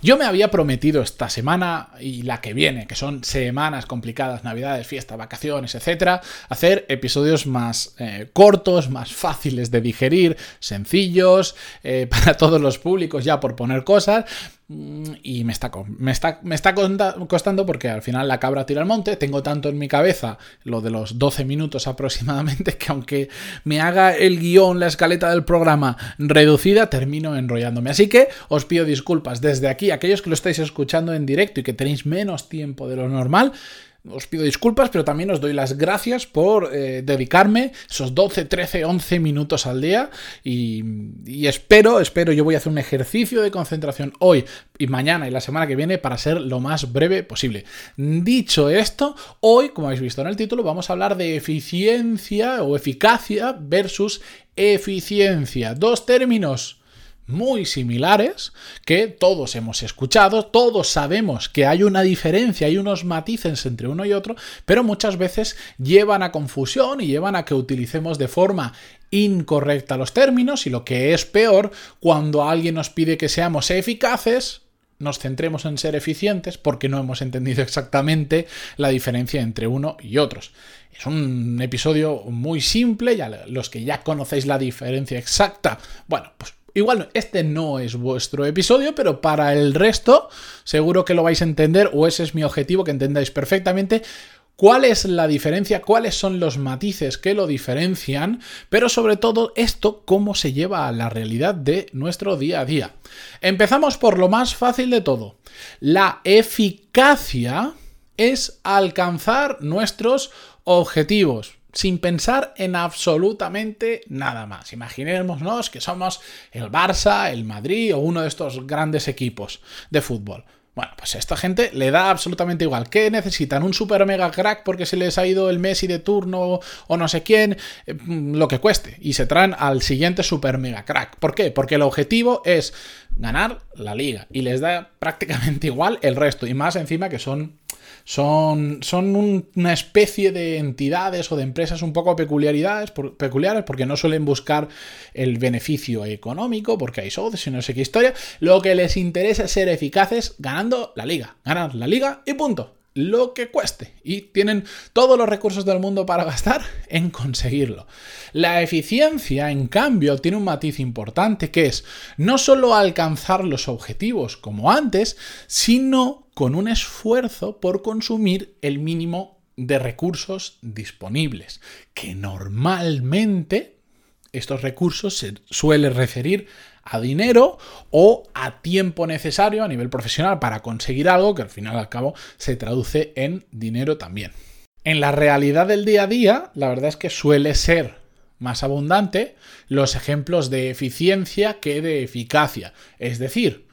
Yo me había prometido esta semana y la que viene, que son semanas complicadas, navidades, fiestas, vacaciones, etcétera, hacer episodios más eh, cortos, más fáciles de digerir, sencillos, eh, para todos los públicos, ya por poner cosas, y me está, me está, me está costando porque al final la cabra tira al monte. Tengo tanto en mi cabeza lo de los 12 minutos aproximadamente que aunque me haga el guion, la escaleta del programa reducida, termino enrollándome. Así que os pido disculpas desde aquí, aquellos que lo estáis escuchando en directo y que tenéis menos tiempo de lo normal os pido disculpas, pero también os doy las gracias por eh, dedicarme esos 12, 13, 11 minutos al día y, espero, espero, yo voy a hacer un ejercicio de concentración hoy y mañana y la semana que viene para ser lo más breve posible. Dicho esto, hoy, como habéis visto en el título, vamos a hablar de eficiencia o eficacia versus eficiencia. Dos términos muy similares que todos hemos escuchado, todos sabemos que hay una diferencia, hay unos matices entre uno y otro, pero muchas veces llevan a confusión y llevan a que utilicemos de forma incorrecta los términos y lo que es peor, cuando alguien nos pide que seamos eficaces, nos centremos en ser eficientes porque no hemos entendido exactamente la diferencia entre uno y otros. Es un episodio muy simple, ya los que ya conocéis la diferencia exacta, bueno, pues Igual este no es vuestro episodio, pero para el resto seguro que lo vais a entender o ese es mi objetivo, que entendáis perfectamente cuál es la diferencia, cuáles son los matices que lo diferencian, pero sobre todo esto cómo se lleva a la realidad de nuestro día a día. Empezamos por lo más fácil de todo. La eficacia es alcanzar nuestros objetivos sin pensar en absolutamente nada más. Imaginémonos que somos el Barça, el Madrid o uno de estos grandes equipos de fútbol. Bueno, pues a esta gente le da absolutamente igual. ¿Qué necesitan? ¿Un super mega crack porque se les ha ido el Messi de turno o no sé quién? Eh, lo que cueste. Y se traen al siguiente super mega crack. ¿Por qué? Porque el objetivo es ganar la liga. Y les da prácticamente igual el resto. Y más encima que son son, son una especie de entidades o de empresas un poco peculiaridades, peculiares porque no suelen buscar el beneficio económico, porque hay socios y no sé qué historia. Lo que les interesa es ser eficaces ganando la liga. Ganar la liga y punto lo que cueste y tienen todos los recursos del mundo para gastar en conseguirlo. La eficiencia, en cambio, tiene un matiz importante que es no solo alcanzar los objetivos como antes, sino con un esfuerzo por consumir el mínimo de recursos disponibles, que normalmente estos recursos se suele referir a dinero o a tiempo necesario a nivel profesional para conseguir algo que al final al cabo se traduce en dinero también. En la realidad del día a día, la verdad es que suele ser más abundante los ejemplos de eficiencia que de eficacia. Es decir,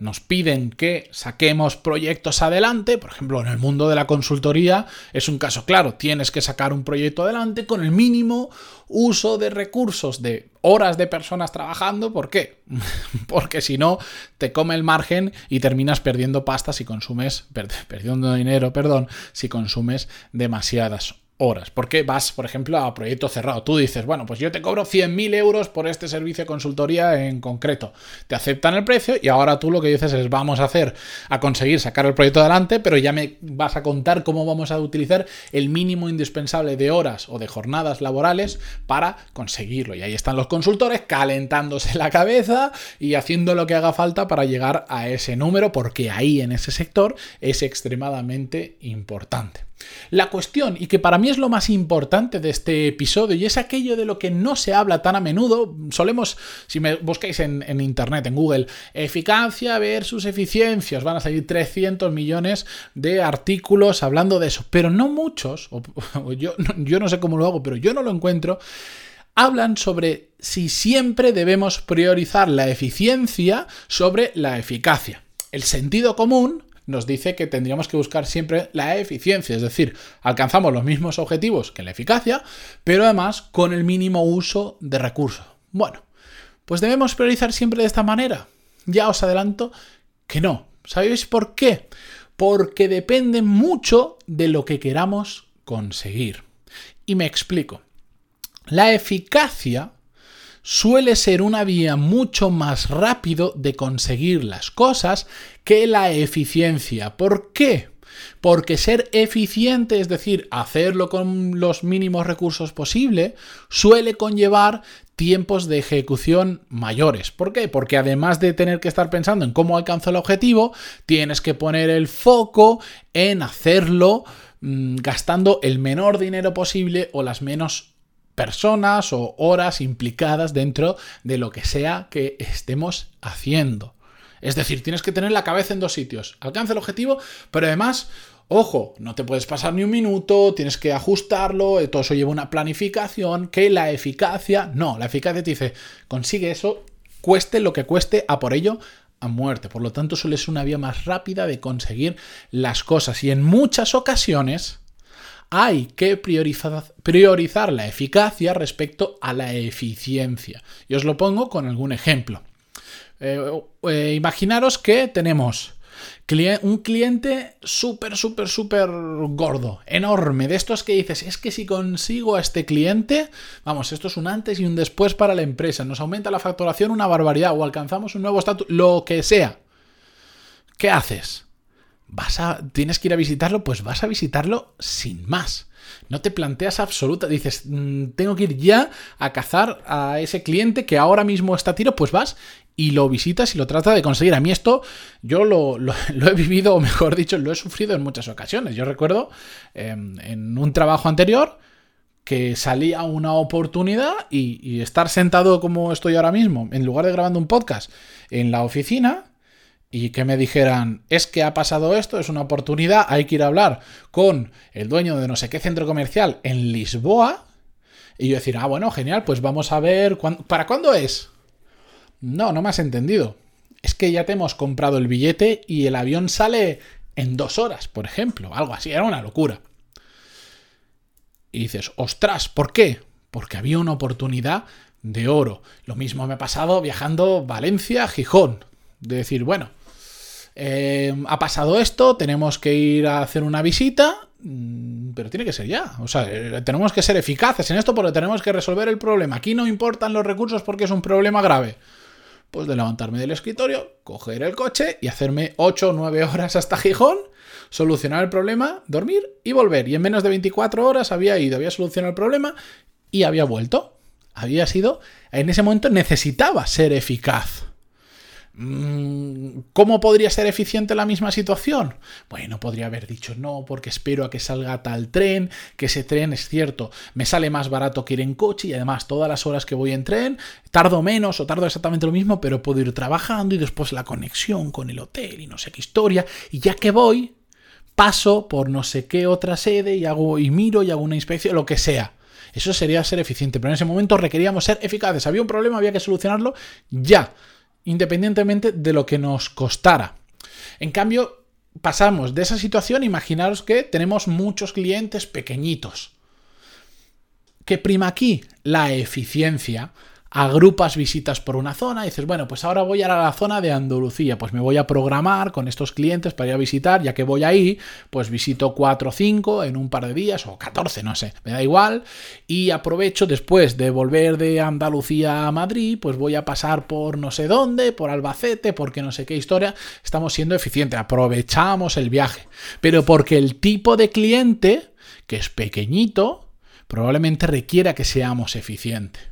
nos piden que saquemos proyectos adelante, por ejemplo, en el mundo de la consultoría es un caso claro, tienes que sacar un proyecto adelante con el mínimo uso de recursos, de horas de personas trabajando, ¿por qué? Porque si no, te come el margen y terminas perdiendo pasta si consumes, perdiendo dinero, perdón, si consumes demasiadas horas. Porque vas, por ejemplo, a proyecto cerrado. Tú dices, bueno, pues yo te cobro 100.000 euros por este servicio de consultoría en concreto. Te aceptan el precio y ahora tú lo que dices es, vamos a hacer, a conseguir sacar el proyecto adelante, pero ya me vas a contar cómo vamos a utilizar el mínimo indispensable de horas o de jornadas laborales para conseguirlo. Y ahí están los consultores calentándose la cabeza y haciendo lo que haga falta para llegar a ese número, porque ahí en ese sector es extremadamente importante. La cuestión, y que para mí es lo más importante de este episodio, y es aquello de lo que no se habla tan a menudo, solemos, si me buscáis en, internet, en Google, eficacia versus eficiencia, os van a salir 300 millones de artículos hablando de eso, pero no muchos, yo, yo no sé cómo lo hago, pero yo no lo encuentro, hablan sobre si siempre debemos priorizar la eficiencia sobre la eficacia. el sentido común nos dice que tendríamos que buscar siempre la eficiencia, es decir, alcanzamos los mismos objetivos que la eficacia, pero además con el mínimo uso de recursos. Bueno, pues debemos priorizar siempre de esta manera. Ya os adelanto que no. ¿Sabéis por qué? Porque depende mucho de lo que queramos conseguir. Y me explico. La eficacia suele ser una vía mucho más rápido de conseguir las cosas que la eficiencia. ¿Por qué? Porque ser eficiente, es decir, hacerlo con los mínimos recursos posible, suele conllevar tiempos de ejecución mayores. ¿Por qué? Porque además de tener que estar pensando en cómo alcanzo el objetivo, tienes que poner el foco en hacerlo mm, gastando el menor dinero posible o las menos personas o horas implicadas dentro de lo que sea que estemos haciendo. Es decir, tienes que tener la cabeza en dos sitios. Alcanza el objetivo, pero además, ojo, no te puedes pasar ni un minuto, tienes que ajustarlo, eh, todo eso lleva una planificación, que la eficacia, no, la eficacia te dice, consigue eso, cueste lo que cueste, a por ello, a muerte. Por lo tanto, suele ser una vía más rápida de conseguir las cosas. Y en muchas ocasiones, hay que priorizar, la eficacia respecto a la eficiencia. Y os lo pongo con algún ejemplo. Eh, eh, imaginaros que tenemos un cliente súper, súper, súper gordo, enorme, de estos que dices, es que si consigo a este cliente, vamos, esto es un antes y un después para la empresa, nos aumenta la facturación una barbaridad o alcanzamos un nuevo estatus, lo que sea. ¿Qué haces? Vas a, tienes que ir a visitarlo, pues vas a visitarlo sin más. No te planteas absoluta, dices, mm, tengo que ir ya a cazar a ese cliente que ahora mismo está a tiro, pues vas y lo visitas y lo tratas de conseguir. A mí esto yo lo, he vivido, o mejor dicho, lo he sufrido en muchas ocasiones. Yo recuerdo em, en un trabajo anterior que salía una oportunidad y estar sentado como estoy ahora mismo, en lugar de grabando un podcast en la oficina, y que me dijeran, es que ha pasado esto, es una oportunidad, hay que ir a hablar con el dueño de no sé qué centro comercial en Lisboa, y yo decir, ah, bueno, genial, pues vamos a ver, ¿para cuándo es? No, no me has entendido. Es que ya te hemos comprado el billete y el avión sale en dos horas, por ejemplo, algo así, era una locura. Y dices, ostras, ¿por qué? Porque había una oportunidad de oro. Lo mismo me ha pasado viajando Valencia, Gijón. De decir, bueno, eh, ha pasado esto, tenemos que ir a hacer una visita, mm, pero tiene que ser ya. O sea, eh, tenemos que ser eficaces en esto porque tenemos que resolver el problema. Aquí no importan los recursos porque es un problema grave. Pues de levantarme del escritorio, coger el coche y hacerme 8 o 9 horas hasta Gijón, solucionar el problema, dormir y volver. Y en menos de 24 horas había ido, había solucionado el problema y había vuelto. Había sido, en ese momento necesitaba ser eficaz. Mm, ¿Cómo podría ser eficiente la misma situación? Bueno, podría haber dicho no, porque espero a que salga tal tren, que ese tren es cierto, me sale más barato que ir en coche y además todas las horas que voy en tren, tardo menos o tardo exactamente lo mismo, pero puedo ir trabajando y después la conexión con el hotel y no sé qué historia, y ya que voy, paso por no sé qué otra sede y hago y miro y hago una inspección, lo que sea. Eso sería ser eficiente, pero en ese momento requeríamos ser eficaces. Había un problema, había que solucionarlo ya independientemente de lo que nos costara. En cambio, pasamos de esa situación, imaginaros que tenemos muchos clientes pequeñitos. ¿Qué prima aquí? La eficiencia agrupas visitas por una zona y dices, bueno, pues ahora voy a la zona de Andalucía, pues me voy a programar con estos clientes para ir a visitar, ya que voy ahí, pues visito 4 o 5 en un par de días o 14, no sé, me da igual, y aprovecho después de volver de Andalucía a Madrid, pues voy a pasar por no sé dónde, por Albacete, porque no sé qué historia, estamos siendo eficientes, aprovechamos el viaje, pero porque el tipo de cliente, que es pequeñito, probablemente requiera que seamos eficientes.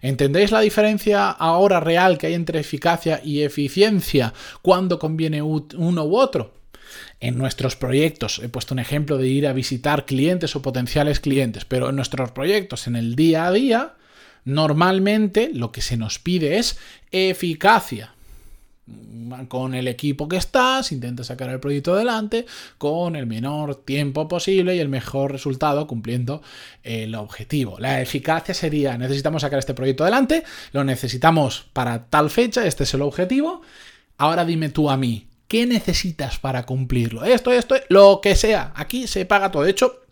¿Entendéis la diferencia ahora real que hay entre eficacia y eficiencia cuando conviene uno u otro? En nuestros proyectos, he puesto un ejemplo de ir a visitar clientes o potenciales clientes, pero en nuestros proyectos, en el día a día, normalmente lo que se nos pide es eficacia con el equipo que estás, intenta sacar el proyecto adelante con el menor tiempo posible y el mejor resultado cumpliendo el objetivo. La eficacia sería, necesitamos sacar este proyecto adelante, lo necesitamos para tal fecha, este es el objetivo, Ahora dime tú a mí, ¿qué necesitas para cumplirlo? Esto, esto, lo que sea. Aquí se paga todo. De hecho,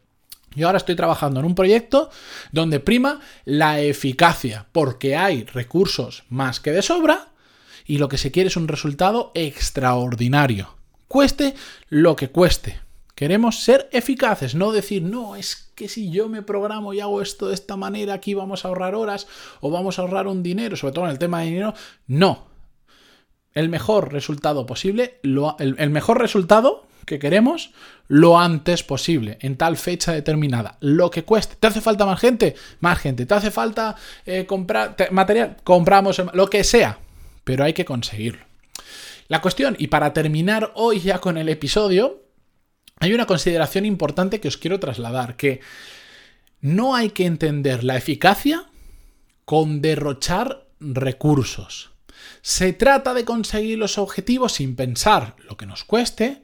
yo ahora estoy trabajando en un proyecto donde prima la eficacia, porque hay recursos más que de sobra y lo que se quiere es un resultado extraordinario. Cueste lo que cueste. Queremos ser eficaces, no decir, no, es que si yo me programo y hago esto de esta manera, aquí vamos a ahorrar horas o vamos a ahorrar un dinero, sobre todo en el tema de dinero. No. El mejor resultado posible, el, mejor resultado que queremos lo antes posible, en tal fecha determinada. Lo que cueste. ¿Te hace falta más gente? Más gente. ¿Te hace falta eh, comprar material? Compramos lo que sea. Pero hay que conseguirlo. La cuestión, y para terminar hoy ya con el episodio, hay una consideración importante que os quiero trasladar, que no hay que entender la eficacia con derrochar recursos. Se trata de conseguir los objetivos sin pensar lo que nos cueste,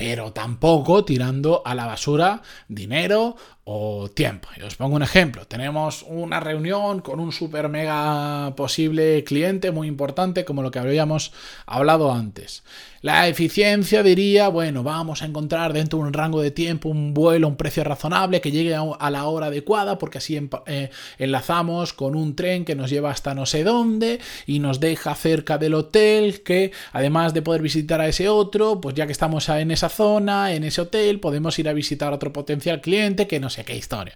pero tampoco tirando a la basura dinero o tiempo. Y os pongo un ejemplo. Tenemos una reunión con un super mega posible cliente muy importante como lo que habíamos hablado antes. La eficiencia diría, bueno, vamos a encontrar dentro de un rango de tiempo un vuelo, un precio razonable que llegue a la hora adecuada porque así eh, enlazamos con un tren que nos lleva hasta no sé dónde y nos deja cerca del hotel que además de poder visitar a ese otro, pues ya que estamos en esa zona, en ese hotel, podemos ir a visitar a otro potencial cliente que no sé qué historia.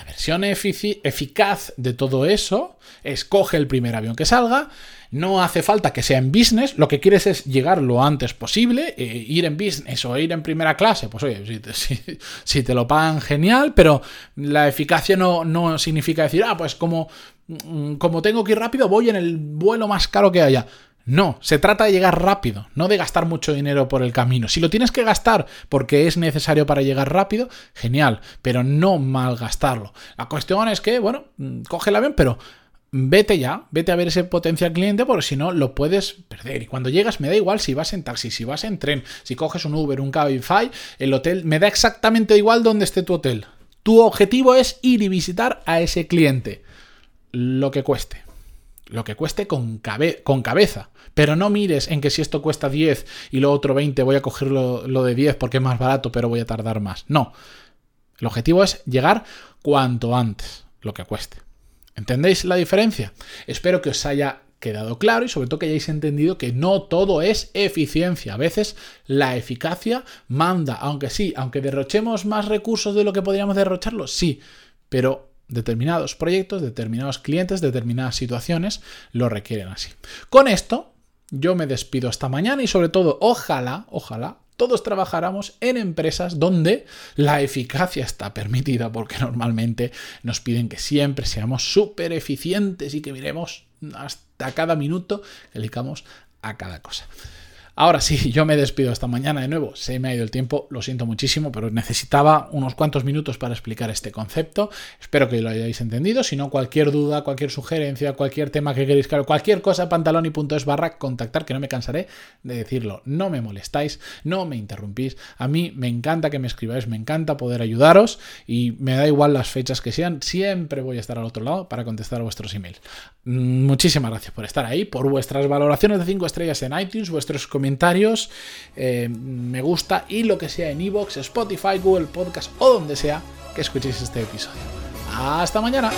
La versión eficaz de todo eso es coge el primer avión que salga, no hace falta que sea en business, lo que quieres es llegar lo antes posible, eh, ir en business o ir en primera clase, pues oye, si te, lo pagan genial, pero la eficacia no, no significa decir, ah, pues como, mm, como tengo que ir rápido, voy en el vuelo más caro que haya. No, se trata de llegar rápido, no de gastar mucho dinero por el camino. Si lo tienes que gastar porque es necesario para llegar rápido, genial, pero no malgastarlo. La cuestión es que, bueno, mm, coge el avión, pero vete ya, vete a ver ese potencial cliente porque si no lo puedes perder. Y cuando llegas me da igual si vas en taxi, si vas en tren, si coges un Uber, un Cabify, el hotel, me da exactamente igual donde esté tu hotel. Tu objetivo es ir y visitar a ese cliente, lo que cueste lo que cueste con, con, cabeza. Pero no mires en que si esto cuesta 10 y lo otro 20 voy a coger lo, de 10 porque es más barato pero voy a tardar más. No. El objetivo es llegar cuanto antes, lo que cueste. ¿Entendéis la diferencia? Espero que os haya quedado claro y sobre todo que hayáis entendido que no todo es eficiencia. A veces la eficacia manda, aunque sí, aunque derrochemos más recursos de lo que podríamos derrocharlo, sí, pero determinados proyectos, determinados clientes, determinadas situaciones lo requieren así. Con esto, yo me despido hasta mañana y sobre todo, ojalá, ojalá, todos trabajáramos en empresas donde la eficacia está permitida, porque normalmente nos piden que siempre seamos súper eficientes y que miremos hasta cada minuto que a cada cosa. Ahora sí, yo me despido esta mañana de nuevo. Se me ha ido el tiempo, lo siento muchísimo, pero necesitaba unos cuantos minutos para explicar este concepto. Espero que lo hayáis entendido. Si no, cualquier duda, cualquier sugerencia, cualquier tema que queréis, claro, cualquier cosa, pantaloni.es barra contactar, que no me cansaré de decirlo. No me molestáis, no me interrumpís. A mí me encanta que me escribáis, me encanta poder ayudaros y me da igual las fechas que sean. Siempre voy a estar al otro lado para contestar vuestros emails. Mm, muchísimas gracias por estar ahí, por vuestras valoraciones de 5 estrellas en iTunes, vuestros comentarios, eh, me gusta y lo que sea en iVoox, Spotify, Google Podcast o donde sea que escuchéis este episodio. Hasta mañana.